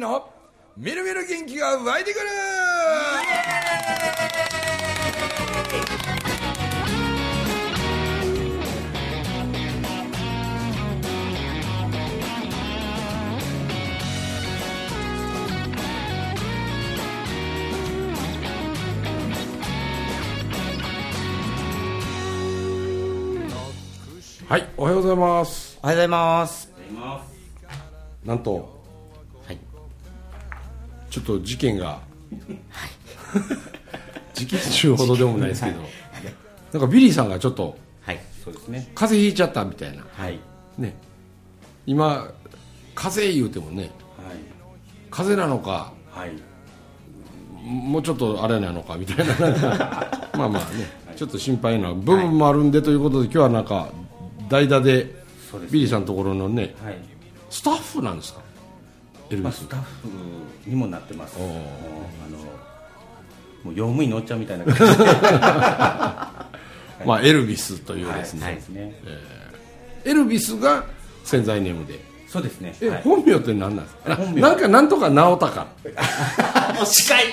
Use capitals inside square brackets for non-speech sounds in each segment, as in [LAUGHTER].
樹のみるみる元気が湧いてくるはいおはようございますおはようございます。なんとはい。ちょっと事件が。事件中ほどでもないですけど、なんかビリーさんがちょっとはい。そうですね。風邪ひいちゃったみたいな。はい。ね。今風邪言うてもねはい。風邪なのかはい。もうちょっとあれなのかみたいな。[LAUGHS] まあまあね。ちょっと心配な部分もあるんでということで今日はなんか代打でビリーさんのところのねはい。スタッフなんですか？まあ、ビス。スタッフにもなってます。あのもう用務員のおっちゃんみたいな。感じでまあエルビスというですね、そうですね、エルビスが潜在ネームで。そうですね。え、はい。本名って何なんですか？ななんかなんとか直隆。[LAUGHS] もう近い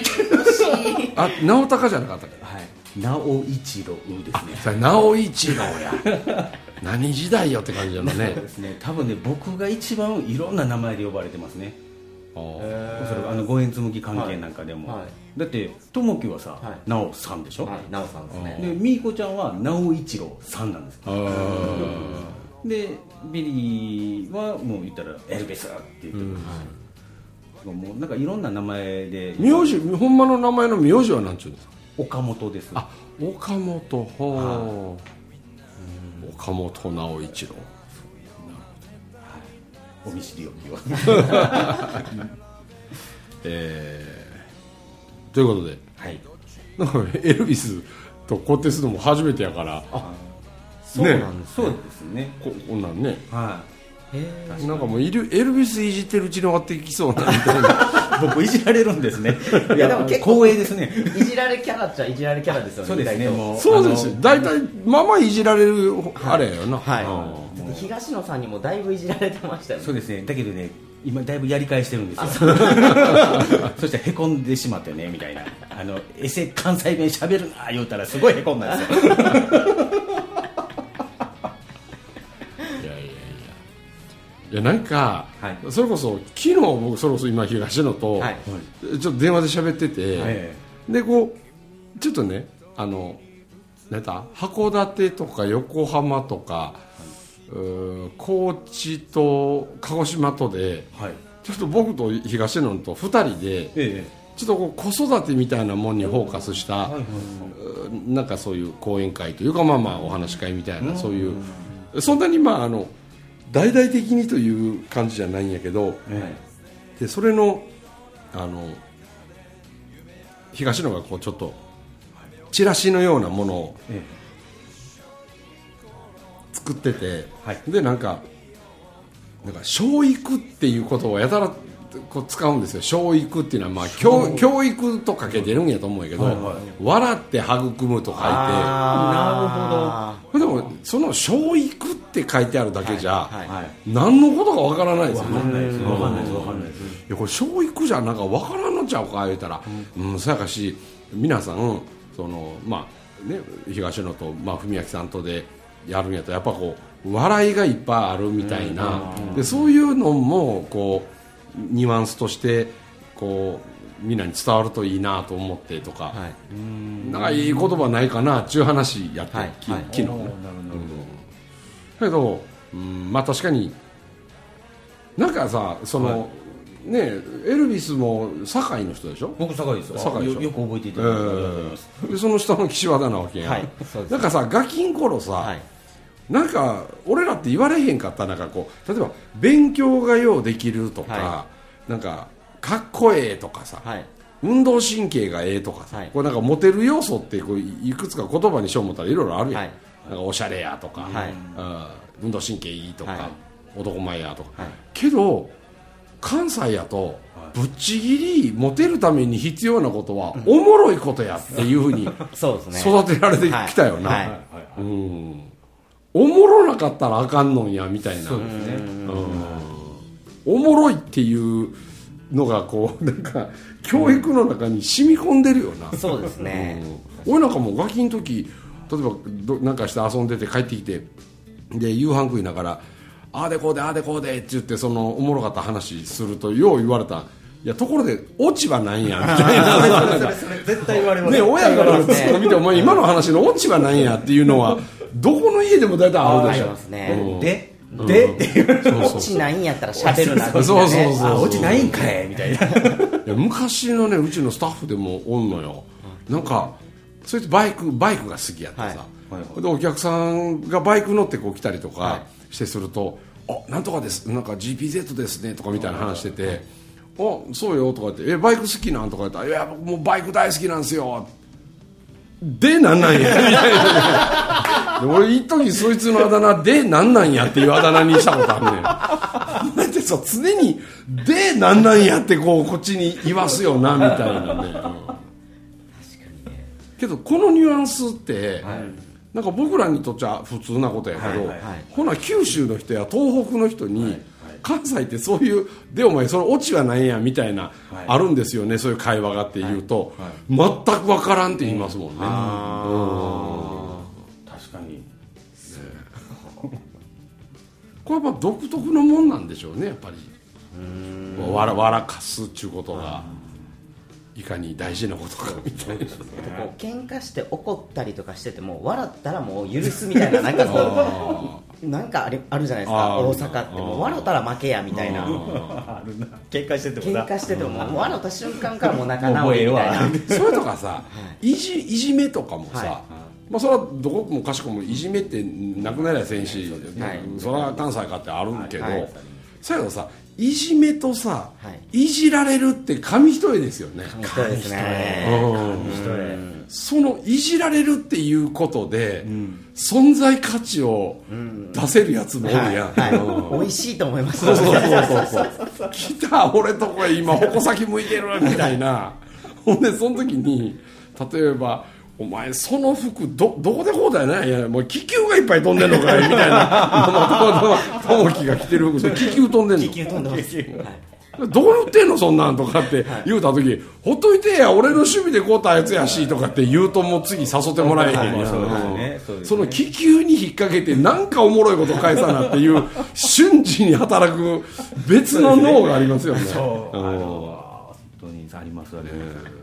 あ直隆じゃなかったっけ？はい。直一郎ですね。直一郎や。何時代よって感じだそうねですね。多分ね僕が一番いろんな名前で呼ばれてますねそらくあのご縁紡ぎ関係なんかでも、はい。はい。だって友樹はさ、はい。直さんでしょ、はい。なおさんですね。でみーこちゃんは直一郎さんなんですでビリーはもう言ったらエルベスって言ってる、もうなんかいろんな名前で。名字ほんまの名前の名字は何ちゅうんですか？岡本です。あ岡本ほう。岡本直一郎お見知りおきは。[LAUGHS] えー、ということで。はい。なんかエルビスとコテするのも初めてやから。そうなんです。そうですね。ここんなんね。はへえ。なんかもういるエルビスいじってるうちのがってきそうなみたいな。い [LAUGHS] 僕いじられるんですね。[LAUGHS] いやでも結構光栄ですね。いじられキャラっちゃいじられキャラですよね。そうですねそうですよ。大体まあまあいじられるあれやよな、はいうん東野さんにもだいぶいじられてましたよね。そうですね。だけどね今だいぶやり返してるんですよ。[LAUGHS] そしてへこんでしまってねみたいな。あのエセ関西弁しゃべるな言うたらすごいへこんだんですよ。いやいやいや。いやなんか、はい。それこそ昨日僕それこそ今東野と、はい。ちょっと電話で喋ってて、えでこうちょっとねあのなんだ函館とか横浜とか、高知と鹿児島とでえはい。ちょっと僕と東野と2人でえちょっとこう子育てみたいなもんにフォーカスした、えはいはい。なんかそういう講演会というかまあまあお話し会みたいな、そういう。そんなにまああの大々的にという感じじゃないんやけどえでそれのあの東野がこうちょっとチラシのようなものをえ作ってて、はい。でなんかなんか教育っていうことをやたらこう使うんですよ。教育っていうのはまあ教教育とかけてるんやと思うんやけど、はいはい。笑って育むと書いてあでもその教育って書いてあるだけじゃ、ーはい。はい。何のことかわからないですよわかんないねです。わかんないです。わかんないです。いやこれ教育じゃなんかわからんのちゃうか言うたらうん、そやかし皆さんそのまあね東野と、まあ、文明さんとでやるんやとやっぱこう笑いがいっぱいあるみたいな、でそういうのもこうニュアンスとしてこうみんなに伝わるといいなと思ってとか、はい。なんかいい言葉ないかなっていう話やって、はい。はい。き昨日。ねだけど、うん、まあ確かになんかさその、ねエルビスも堺の人でしょ、僕堺ですよ。堺よよく覚えていえただいてありがとうございます。ーでその下の岸和田なわけやん、はい。なんかさガキン頃さ、はい。なんか俺らって言われへんかったなんかこう。例えば勉強がようできるとか、はなんかかっこええとかさ、はい。運動神経がええとかさ、はい。これなんかモテる要素ってこういくつか言葉にしよう思ったらいろいろあるやん、はい。なんかおしゃれやとか、はい。うん。運動神経いいとか、はい。男前やとか、はい。けど関西やとぶっちぎりモテるために必要なことはおもろいことやっていうふ [LAUGHS] うに。育てられてきたよな、はい。はい。うんおもろなかったらあかんのんやみたいな。そうですね。うん。おもろいっていうのがこう [LAUGHS] なんか教育の中に染み込んでるよな、そうですね、うん。俺なんかもうガキの時例えばどなんかして遊んでて帰ってきてで夕飯食いながらああでこうでああでこうでって言ってそのおもろかった話するとよう言われたいやところでオチはなんや [LAUGHS] みたいな。絶対言われます。ね、親から絶対言われますね見て、お前今の話のオチは何やっていうのは、[LAUGHS] どこの家でも大体あるでしょ。ありますね。うん。ででっていうそうそう。落ちないんやったら喋るなそうそうそうねあ落ちないんかいみたいな。いや昔のね、うちのスタッフでもおんのよ。なんか、そいつバイク、バイクが好きやってさ。はい。はいで、お客さんがバイク乗ってこう来たりとかはしてすると、あ、なんとかです、なんか GPZ ですねとかみたいな話してて、あ、そうよとか言って、え、バイク好きなん？とか言ったら、いや、僕もうバイク大好きなんですよ。で、なんなんやみたいな。[LAUGHS] で俺、一時そいつのあだ名、で、なんなんやっていうあだ名にしたことあるねん。だってさ、常に、で、なんなんやってこう、こっちに言わすよな、みたいなね。うんけど、このニュアンスって、なんか僕らにとっちゃ普通なことやけど、はいはいはいほな九州の人や東北の人に、関西ってそういうでお前そのオチは何やみたいな、はい。あるんですよねそういう会話がって言うと、全く分からんって言いますもんね、確かに。これはまあ独特のもんなんでしょうねやっぱり。わら笑かすっちゅうことがいかに大事なことかみたいな。こう喧嘩して怒ったりとかしてても笑ったらもう許すみたいななんかこうなんかあれあるじゃないですか大阪って。もう笑ったら負けやみたいな。喧嘩しててもな喧嘩しててももう笑った瞬間からもう仲直りみたいな。[LAUGHS] それとかさ、い。じいじめとかもさ、はい。まあ、それはどこもかしこもいじめってなくなりゃせんし、はい。それは関西かってあるけど、はい。はいそうやけどさいじめとさ、、はい。じられるって紙一重ですよね、そうですね。うんそのいじられるっていうことで、存在価値を出せるやつもおるやん、はい、美味しいと思います。そうそうそうそう来た俺とこへ今矛先向いてるみたいな。ほんでその時に例えばお前その服どどこでこうだよねいやもう気球がいっぱい飛んでんのかい？みたいな。[LAUGHS] 友樹が着てる服気球飛んでんの。気球飛んでます、はいどこに売ってんのそんなんとかって言うた時、ほっといてや俺の趣味で買うたやつやしとかって言うともう次誘ってもらえへんやその気球に引っ掛けてなんかおもろいこと返さなっていう瞬時に働く別の脳がありますよね。本当にありますあります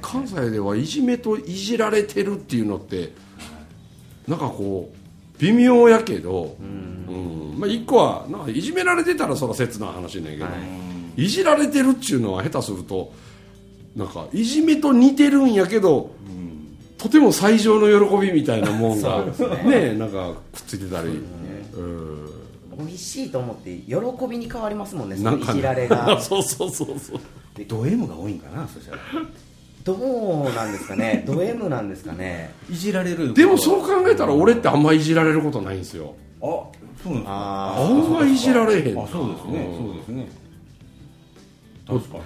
関西ではいじめといじられてるっていうのってなんかこう微妙やけど、うん。まあ、一個はないじめられてたらそら切な話ねんけど、い、じられてるっていうのは下手するとなんかいじめと似てるんやけど、とても最上の喜びみたいなもんがね。なんかくっついてたり、うん。美味しいと思って喜びに変わりますもんねそなんかね。のいじられが。[LAUGHS] そうそうそうそう。ド M が多いんかなそしたらどうなんですかね？[LAUGHS] ド M なんですかね？いじられるでもそう考えたら俺ってあんまいじられることないんですよ。あそうなんですか？ああんまいじられへん。なあそうですね。そうですね。確かに。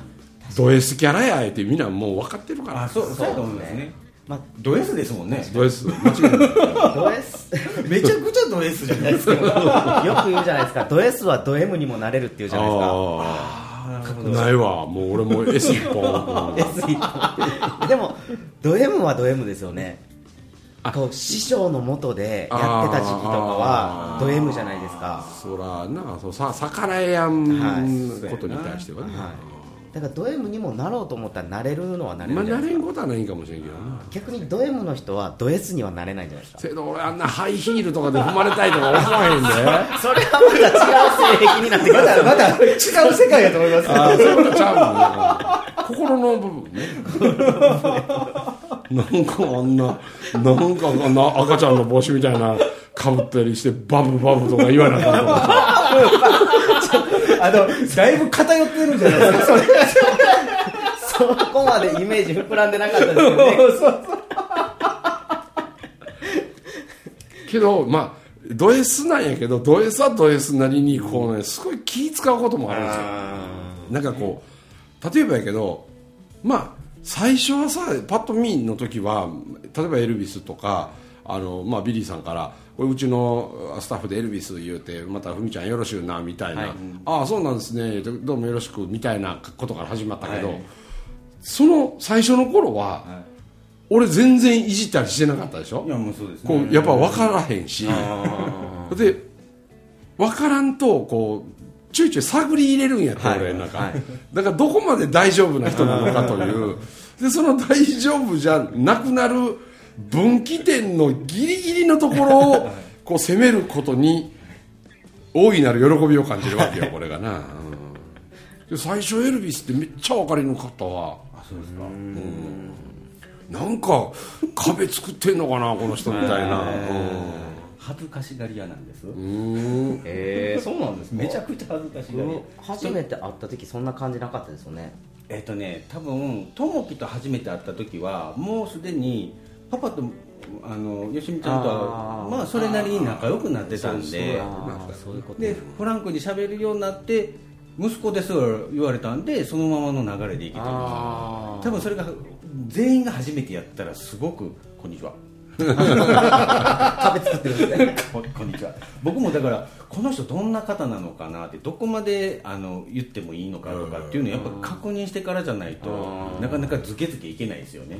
ド S キャラやえてみんなもう分かってるから。あそうそうやと思いますね。まあド S ですもんね。ド S 間違いない。ド S [LAUGHS] めちゃくちゃド S じゃないですか。[LAUGHS] よく言うじゃないですか。ド S はド M にもなれるっていうじゃないですか。ああないわ。もう俺も S 一本、うん S 一本でもド M はド M ですよね。こう師匠のもとでやってた時期とかはド M じゃないですか。そらなそうさ逆らえやんはい。ことに対してはね、だからド M にもなろうと思ったらなれるのはなれまあるじゃなれんことはないんかもしれんけどな。逆にド M の人はド S にはなれないんじゃないですか。せやど俺あんなハイヒールとかで踏まれたいとか思わへんで。[LAUGHS] それはまた違う性癖になってくるからまだ違う世界やと思います。[LAUGHS] ああそういうことちゃうもんね心の部分ね。[LAUGHS] なんかあんななんかあんな赤ちゃんの帽子みたいなかぶったりしてバブバブとか言わなかったあのだいぶ偏ってるんじゃないですか。そこまでイメージ膨らんでなかったですけどねけどまあド S なんやけどド S はド S なりにこう。ねすごい気使う。こともあるんですよなんかこう。例えばやけどまあ最初はさパッと見の時は例えばエルビスとかあの、まあ、ビリーさんからこれうちのスタッフでエルビス言うてまたふみちゃんよろしゅうなみたいな、はい。ああそうなんですね。どどうもよろしくみたいなことから始まったけど、はい。その最初の頃は、俺全然いじったりしてなかったでしょ？いやもうそうですね。こうやっぱ分からへんし。で分からんとこうちょいちょい探り入れるんやって、はい。俺なんか、はい。だからどこまで大丈夫な人なのかという。でその大丈夫じゃなくなる分岐点のギリギリのところをこう攻めることに大いなる喜びを感じるわけよこれがな、うん。で最初エルビスってめっちゃ分かりにくかったわあそうですか。なんか壁作ってんのかなこの人みたいな、恥ずかしがり屋なんです。うん。えー、そうなんです。かめちゃくちゃ恥ずかしがり屋。初めて会った時そんな感じなかったですよね。えっとね多分友樹と初めて会った時はもうすでにパパとあのよしみちゃんとはまあそれなりに仲良くなってたんで。でフランクに喋るようになって息子ですと言われたんでそのままの流れでいけたんですあ多分それが全員が初めてやったらすごく「こんにちは」作ってるんで。[LAUGHS] こんにちは。僕もだからこの人どんな方なのかなってどこまであの言ってもいいのかとかっていうのをやっぱ確認してからじゃないとなかなかズケズケいけないですよね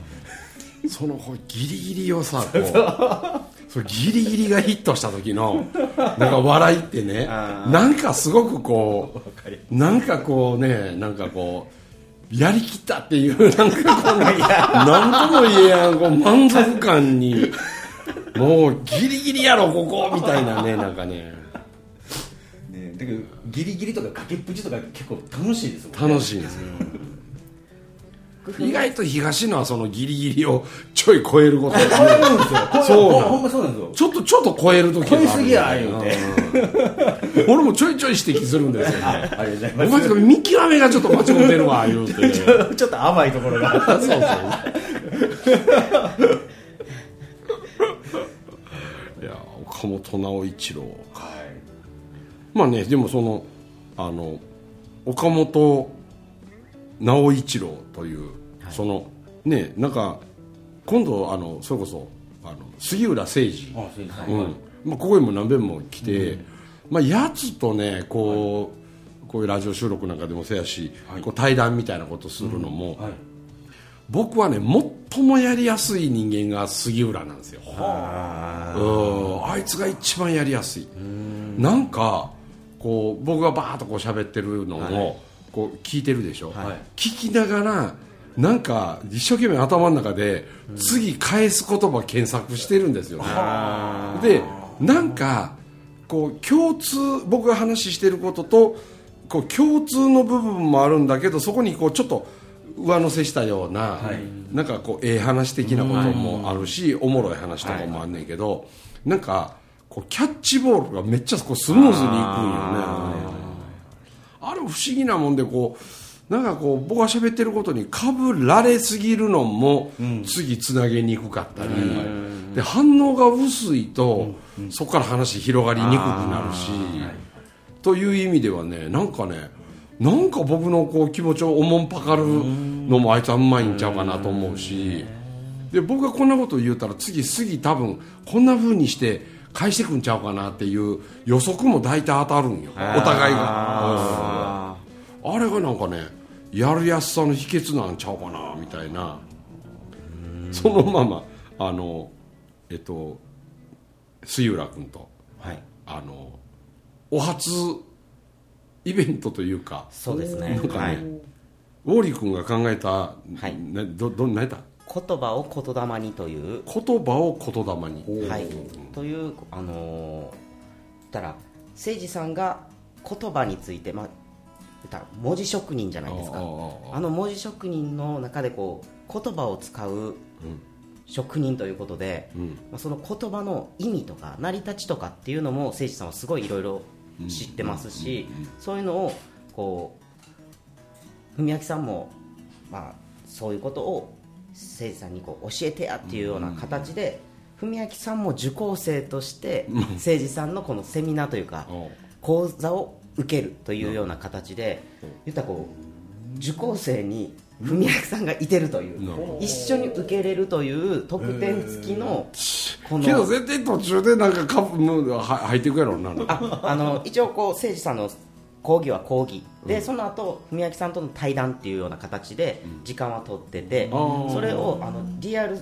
そのギリギリをさ [LAUGHS] こうそれギリギリがヒットした時のなんか笑いってねなんかすごくこうなんかこうねなんかこうやりきったっていう [LAUGHS] なんかこうなんとも言えやんこう満足感にもうギリギリやろここみたいなねなんかね。ねだけどギリギリとか崖っぷちとか結構楽しいですもんね。楽しいんですよ意外と東野はそのギリギリをちょい超えること。超えるんですよ。そうほんまそうなんですよ。ちょっとちょっと超える時超えすぎや言うて。うん。俺もちょいちょい指摘するんですよ、ね、ありがとうございおます見極めがちょっと間違ってるわ言うて。[LAUGHS] ちょっと甘いところが。そうそういや岡本直一郎。かまあねでもそのあの岡本直一郎という、そのねなんか今度あのそれこそあの杉浦誠二あそうですうん。まあ、ここにも何遍も来て、まあ、やつとねこう、こういうラジオ収録なんかでもそうやし、こう対談みたいなことするのも、はい。僕はね最もやりやすい人間が杉浦なんですよ。うん。あいつが一番やりやすい。なんかこう僕がバーッとこう喋ってるのをこう聞いてるでしょ、はい。聞きながらなんか一生懸命頭の中で次返す言葉検索してるんですよね、でなんかこう共通僕が話してることとこう共通の部分もあるんだけどそこにこうちょっと上乗せしたような、なんかこうええ話的なこともあるし、おもろい話とかもあんねんけど、なんかこうキャッチボールがめっちゃこうスムーズにいくんよねあれ不思議なもんでこうなんかこう僕が喋ってることにかぶられすぎるのも次つなげにくかったり、で反応が薄いと、そこから話広がりにくくなるし、という意味ではねなんかねなんか僕のこう気持ちをおもんぱかるのもあいつはうまいんちゃうかなと思うし。で僕がこんなこと言うたら次次多分こんな風にして返してくんちゃうかなっていう予測も大体当たるんよ。お互いが。あれがなんかねやるやすさの秘訣なんちゃうかなみたいな。そのままあのえっと杉浦君とはい。あのお初イベントというかそうですね。なんかね、はい。ウォーリー君が考えた、い。などど何やった？言葉を言霊にという。言葉を言霊に。はい、という、あのー、たら誠司さんが言葉について、まあ、文字職人じゃないですか。あの文字職人の中でこう言葉を使う職人ということで、ん。まあ、その言葉の意味とか成り立ちとかっていうのも誠司さんはすごいいろいろ知ってますし、そういうのをこう文明さんも、まあ、そういうことを誠司さんにこう教えてやっていうような形で、文明さんも受講生として誠司さんのこのセミナーというか講座を受けるというような形で言ったらこう受講生に文明さんがいてるという、一緒に受けれるという特典付きのこけどの絶対途中でなんかカップ入っていくやろなああの一応こう誠司さんの講義は講義。で、その後文明さんとの対談っていうような形で時間は取ってて、あー。それをあのリアル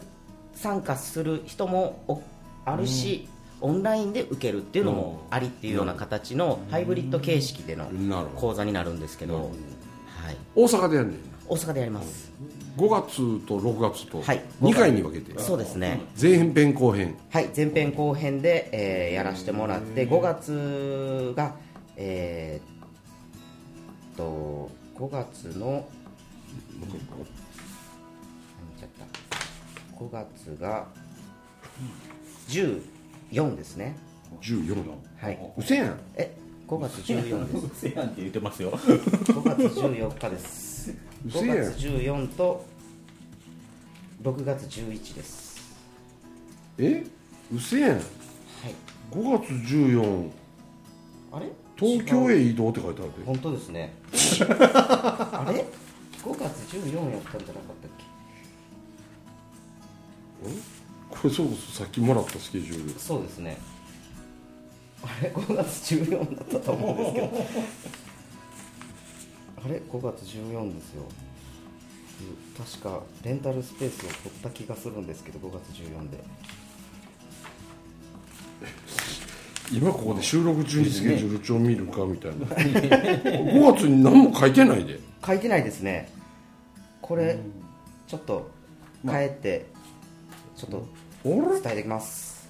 参加する人もおあるし、オンラインで受けるっていうのもありっていうような形のハイブリッド形式での講座になるんですけど、はい、大阪でやんねん。大阪でやります、5月と6月とはい。2回に分けて、そうですね、前編編後編。はい、前編後編で、えーやらせてもらって5月がえーっと5月の何言っちゃった？5月が14ですね。14はい。うせやん。え5月14です。[LAUGHS] せやんって言ってますよ。5月14日です。[LAUGHS] 嘘やん。5月14と6月11です。え？うせやん。はい。5月14あれ？東京へ移動って書いてあるで。本当ですね。[LAUGHS] あれ？5月14やったんじゃなかったっけ？これそうこそさっきもらったスケジュール。そうですね。あれ？5月14だったと思うんですけど。あれ？5月14ですよ。うん確かレンタルスペースを取った気がするんですけど5月14で今ここで収録中にスケジュール帳見るかみたいな。5月に何も書いてないで。書いてないですね。これちょっと変えてちょっと伝えてきます。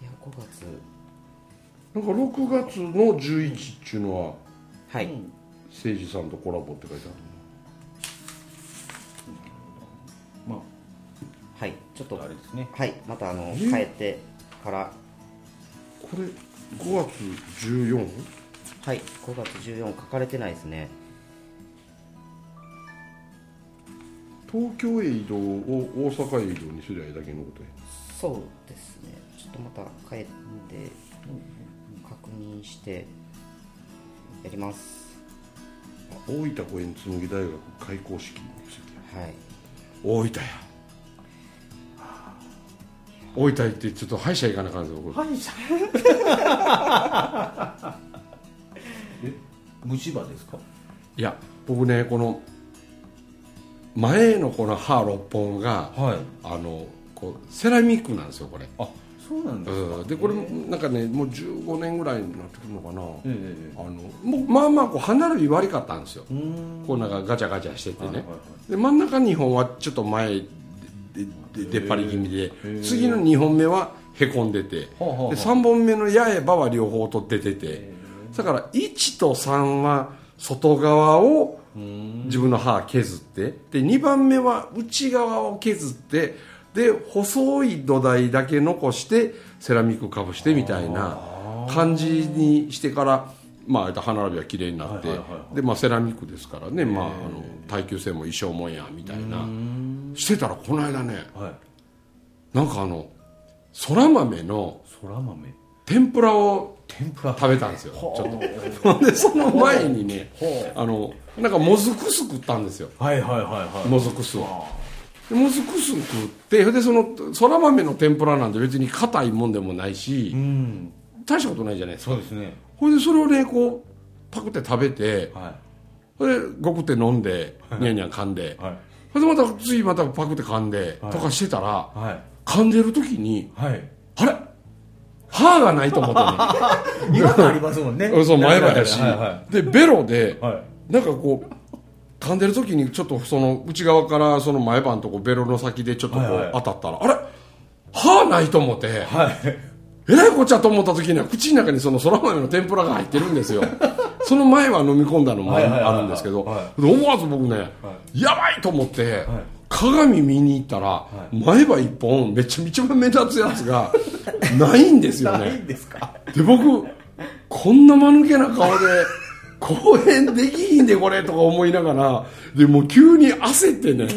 いや5月。なんか6月の11っていうのははい、誠司さんとコラボって書いてあるまはいちょっと。ああれですね。はいまたあのえ？変えてからこれ5月 14? はい5月14書かれてないですね。東京へ移動を大阪へ移動にすりゃいいだけのことや。そうですね。ちょっとまた帰って確認してやります。あ大分公園紬大学開校式はい。大分や大分行ってちょっと歯医者行かなあかんですよこれ。歯医者？[LAUGHS] え虫歯ですか？いや僕ねこの前のこの歯6本がはい。あのこうセラミックなんですよこれ。あそうなんですか？うん。でこれなんかねもう15年ぐらいになってくるのかな、えええあのもうまあまあこう歯並び悪かったんですよ。えうーん。こうなんかガチャガチャしててね、はいはいはいで真ん中2本はちょっと前出っ張り気味で。ー。次の2本目はへこんでて。ではあはあはあ3本目の八重歯は両方取ってて。てだから1と3は外側を自分の歯削って。で2番目は内側を削って。で細い土台だけ残してセラミックかぶしてみたいな感じにしてからまあ歯並びは綺麗になって、セラミックですからね、まあ、あの耐久性も一生もんやみたいなしてたらこの間ねはい。なんかあのそら豆のそら豆？天ぷらを天ぷら？食べたんですよ。ちょっと。で [LAUGHS] その前にねあのなんかもずく酢食ったんですよ。はいはいはいはい。もずく酢を。でもずく酢食ってでそのそら豆の天ぷらなんて別に硬いもんでもないしうん。大したことないじゃないですか。そうですね。ほいでそれをねこうパクって食べてはそれでごくって飲んでニャンニャン噛んでいはいそれでまた次またパクって噛んではい。とかしてたらはい。噛んでる時にはい。あれ？歯がないと思ってね [LAUGHS] 違和感ありますもんね。[LAUGHS] そう前歯やし、はいはでベロでいはい。なんかこう噛んでる時にちょっとその内側からその前歯のとこベロの先でちょっとこはいはいう当たったら、あれ？歯ないと思って。はい。えらいこっちゃと思った時には口の中にそのそら豆の天ぷらが入ってるんですよその前は飲み込んだのもあるんですけど思わず僕ね、やばいと思って、鏡見に行ったら、前歯一本めちゃめちゃ目立つやつがないんですよないねんですか？で僕こんな間抜けな顔で公演できひんでこれとか思いながらでもう急に焦ってね、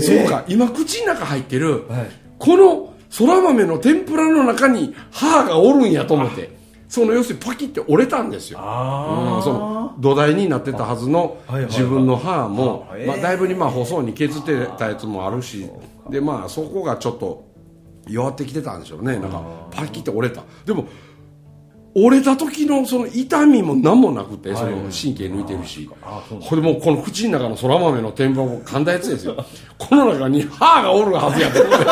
そうか今口の中入ってる、はい。このそら豆の天ぷらの中に歯がおるんやと思ってその要するにパキって折れたんですよ。あうんその土台になってたはずの自分の歯もまあ、だいぶにまあ細に削ってたやつもあるしでまあそこがちょっと弱ってきてたんでしょうね。なんかパキって折れた。でも折れた時のその痛みも何もなくてその神経抜いてるし。これもうこの口の中のそら豆の天ぷらを噛んだやつですよ。[LAUGHS] この中に歯がおるはずやと思ってで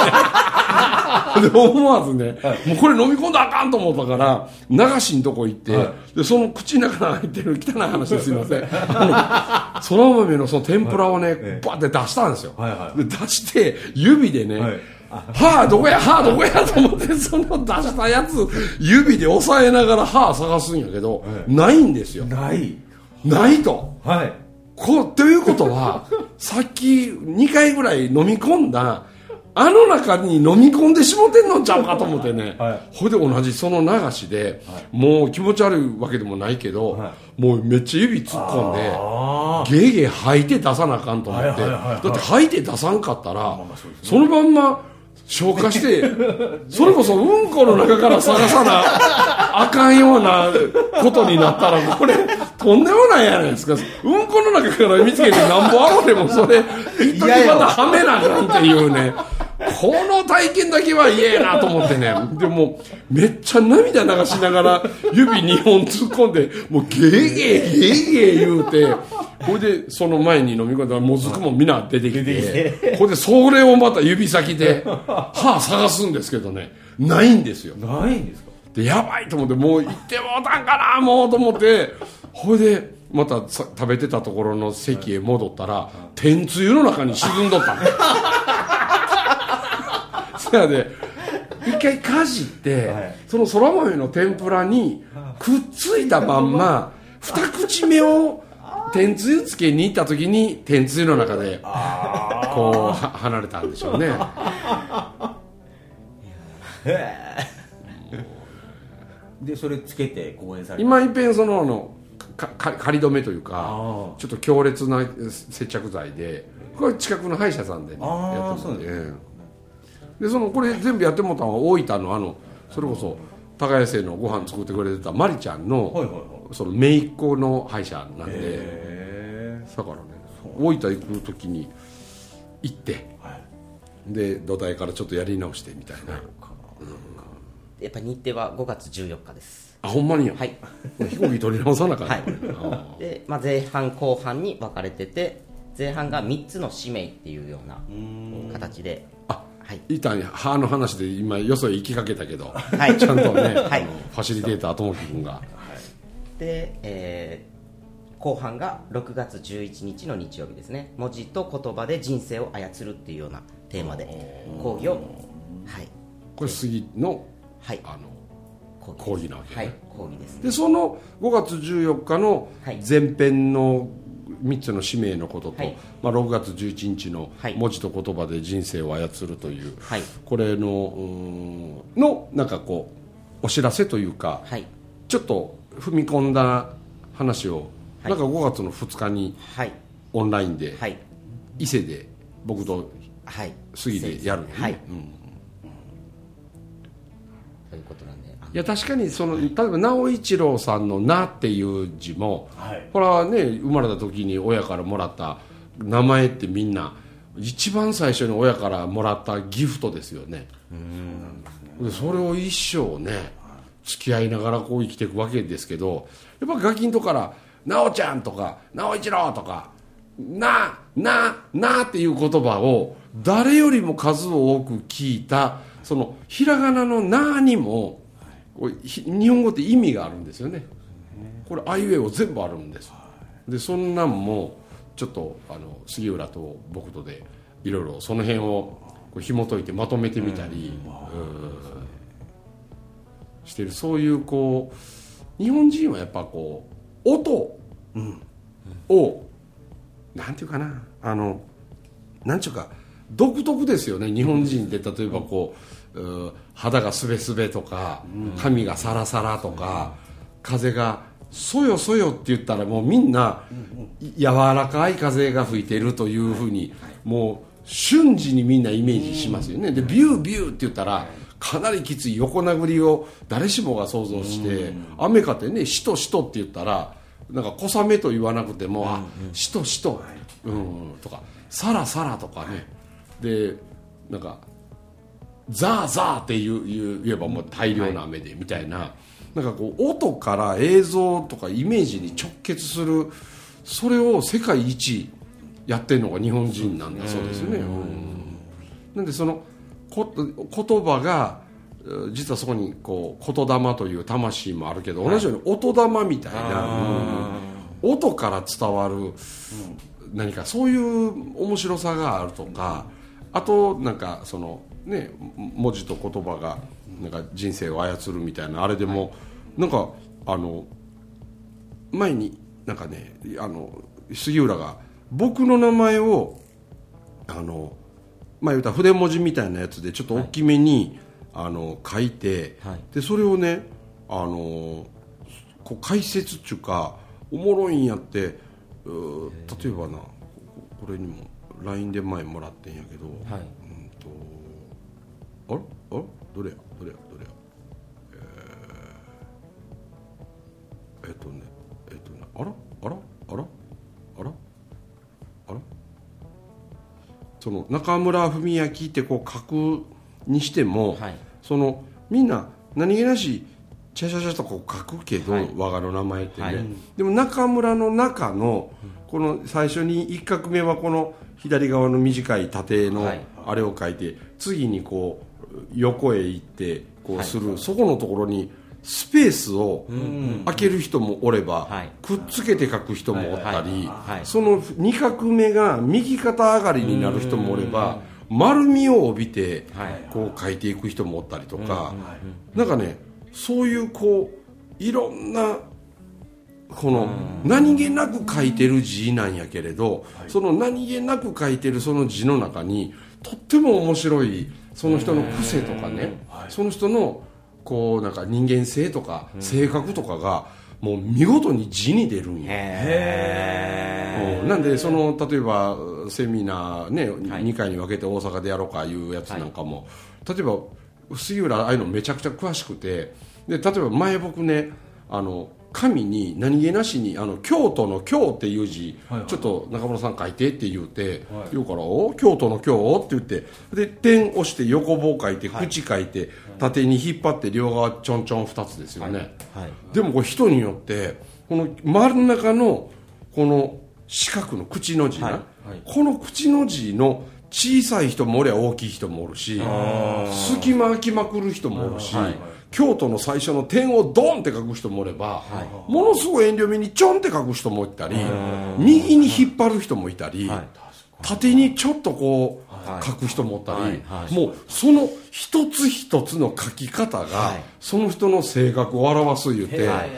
[LAUGHS] 思わずね、もうこれ飲み込んだらあかんと思ったから流しんとこ行って、でその口の中に入ってる汚い話ですいません。[LAUGHS] あのそら豆のその天ぷらをね、バッて出したんですよ、はいはいで出して指でね、はい。[LAUGHS] 歯どこや歯どこやと思ってその出したやつ指で押さえながら歯探すんやけど、ないんですよ。ない。ないと。はい。こうということはさっき2回ぐらい飲み込んだあの中に飲み込んでしもてんのちゃうかと思ってね、はい。ほいで同じその流しで、もう気持ち悪いわけでもないけど、はもうめっちゃ指突っ込んであゲー。ゲー吐いて出さなあかんと思って、はいはいはいはい。だって吐いて出さんかったら、そのまんま消化して [LAUGHS] それこそうんこの中から探さなあかんようなことになったらこれとんでもないやないですか。うんこの中から見つけてなんぼあろうでもそれ一時またはめなあかんっていうねこの体験だけは嫌やなと思ってね。でもめっちゃ涙流しながら指2本突っ込んでもうゲーゲーゲーゲー言うてこれでその前に飲み込んだらもずくもみんな出てきてこれでそれをまた指先で歯探すんですけどね。ないんですよ。ないんですか？でやばいと思ってもう行ってもうたんかなもうと思ってほいでまたさ食べてたところの席へ戻ったら天つゆの中に沈んどったのそやで。一回かじって、はい。そのそら豆の天ぷらにくっついたまんま二口目を天つゆつけに行った時に天つゆの中でこうは離れたんでしょうね。でそれつけて講演されて今いっぺんそのあのかか仮止めというかあちょっと強烈な接着剤でこれ近くの歯医者さんでねやってもらって。そうええでそのこれ全部やってもらったのは大分のあのそれこそ高谷生のご飯作ってくれてたまりちゃんの、はいはいはい。その姪っ子の歯医者なんでへだからね大分行く時に行って、で土台からちょっとやり直してみたいな。やっぱ日程は5月14日です。あほんまにや、はい。飛行機取り直さなあかんはい。あで、まあ、前半後半に分かれてて前半が3つの使命っていうような形でい。いたんや。歯の話で今よそへ行きかけたけど、はい。ちゃんとね、はい。ファシリテーターともき君が。で、えー後半が6月11日の日曜日ですね。文字と言葉で人生を操るっていうようなテーマで講義をはい。これ杉のはい。あの講講義なわけね。はい。講義ですね。でその5月14日のはい。前編の3つの使命のことと、はい。まあ、6月11日のはい。文字と言葉で人生を操るという、はい。これののなんかこうお知らせというかはい。ちょっと踏み込んだ話を、はい。なんか5月の2日にはい。オンラインで、はい。伊勢で僕とはい。杉でやるね。はい、うん。ということなんでいや確かにその例えば直一郎さんの「な」っていう字も、はい。これはね生まれた時に親からもらった名前ってみんな一番最初に親からもらったギフトですよね。でそれを一生ね付き合いながらこう生きていくわけですけどやっぱガキンとから「なおちゃん」とか「直一郎」とか「ななな」っていう言葉を誰よりも数多く聞いたそのひらがなの「な」にもこれひ日本語って意味があるんですよね。これあいうえお全部あるんです。でそんなんもちょっとあの杉浦と僕とでいろいろその辺をこう紐解いてまとめてみたりうん。してる。そういうこう日本人はやっぱこう音をなんていうかな。あのなんちゅうか独特ですよね日本人って。例えばこう、う肌がすべすべとか髪がサラサラとか風がそよそよって言ったらもうみんな柔らかい風が吹いてるというふうにもう瞬時にみんなイメージしますよね。でビュービューって言ったらかなりきつい横殴りを誰しもが想像して雨かってねしとしとって言ったらなんか小雨と言わなくても「あしとしと」うん、とか「さらさら」とかね。でなんか「ザーザー」って言う言えばもう大量な雨でみたいな、なんかこう音から映像とかイメージに直結するそれを世界一やってるのが日本人なんだそうですね。うん。なんでそのこ言葉がう実はそこにこう言霊という魂もあるけど、同じように音霊みたいな、うん。音から伝わる、何かそういう面白さがあるとか、あとなんかそのね文字と言葉がなんか人生を操るみたいなあれでも、なんかあの前になんかねあの杉浦が僕の名前をあのまあ言うたら筆文字みたいなやつでちょっと大きめに、あの書いて、はい。でそれをねあのこう解説っていうかおもろいんやって例えばなここれにも LINE で前もらってんやけど、はい。うんとあれあれどれやどれやどれや。えー、えっとねえっとねあらあらあらあらあら。その中村文明ってこう書くにしても、はい。そのみんな何気なしチャシャシャとこう書くけど、はい。我がの名前ってね、はい。でも中村の中のこの最初に一画目はこの左側の短い縦のはい。あれを書いて、次にこう横へ行ってこうする、そこのところにスペースを開ける人もおれば、はい。くっつけて書く人もおったり、はい。はい。その2画目が右肩上がりになる人もおれば、丸みを帯びてはい。こう書いていく人もおったりとか、なんかねそういうこういろんなこの何気なく書いてる字なんやけれど、その何気なく書いてるその字の中にとっても面白いその人の癖とかね、その人のこうなんか人間性とか性格とかがもう見事に字に出るんや。ん。なんでその例えばセミナーね、2回に分けて大阪でやろうかいうやつなんかも、例えば杉浦ああいうのめちゃくちゃ詳しくてで例えば前僕ねあの紙に何気なしにあの京都の京っていう字、ちょっと中村さん書いてって言うて、言うからお京都の京って言ってで点押して横棒書いて口書いて、縦に引っ張って両側ちょんちょん2つですよね、はい。でもこれ人によってこの真ん中のこの四角の口の字な、はい。この口の字の小さい人もおりゃ大きい人もおるし隙間空きまくる人もおるし、京都の最初の点をドンって書く人もおれば、ものすごい遠慮目にちょんって書く人もいたり右に引っ張る人もいたり、縦にちょっとこう書く人もおったり、はい。はい。もうその一つ一つの書き方が、はい。その人の性格を表す言うて、はい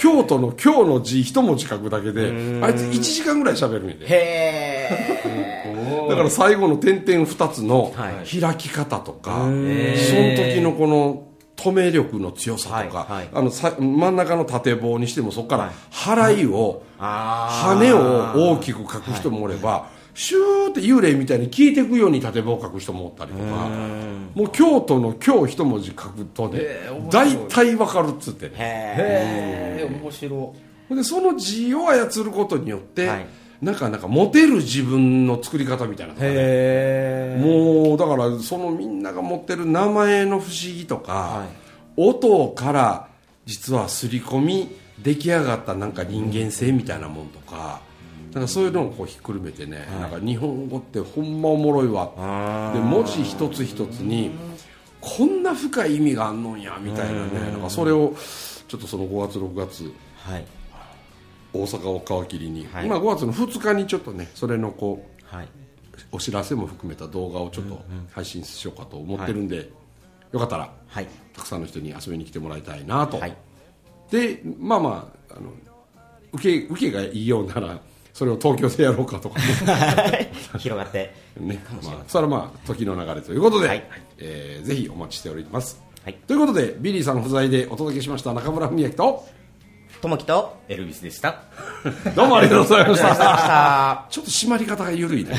京都の京の字一文字書くだけであいつ1時間ぐらい喋るんやで。へ [LAUGHS] だから最後の点々二つのはい。開き方とか、その時のこの止め力の強さとか、はいはい。あのさ真ん中の縦棒にしてもそこから払いを、あ羽を大きく書く人もおれば、シューって幽霊みたいに消えていくように縦棒を書く人もおったりとかもう京都の京一文字書くとね大体わかるっつってね。へへえ面白でその字を操ることによって、はいなんかなんかモテる自分の作り方みたいなのがね。えもうだからそのみんなが持ってる名前の不思議とか、はい。音から実は刷り込み出来上がったなんか人間性みたいなもんとか、なんかそういうのをこうひっくるめてね、なんか日本語ってほんまおもろいわ。で文字一つ一つにこんな深い意味があんのんやみたいなね。なんかそれをちょっとその5月6月はい大阪を皮切りに、はい。まあ、5月の2日にちょっとねそれのこうはい。お知らせも含めた動画をちょっと配信しようかと思ってるんで、よかったらはい。たくさんの人に遊びに来てもらいたいなと、はい。でまあまああの受け受けがいいようならそれを東京でやろうかとかね。[LAUGHS] 広がって。ねまあ、それはまあ時の流れということで、はい。えーぜひお待ちしております、はい。ということでビリーさんの不在でお届けしました中村文明とともきとエルビスでした。[LAUGHS] どうもありがとうございました。ちょっと締まり方が緩いね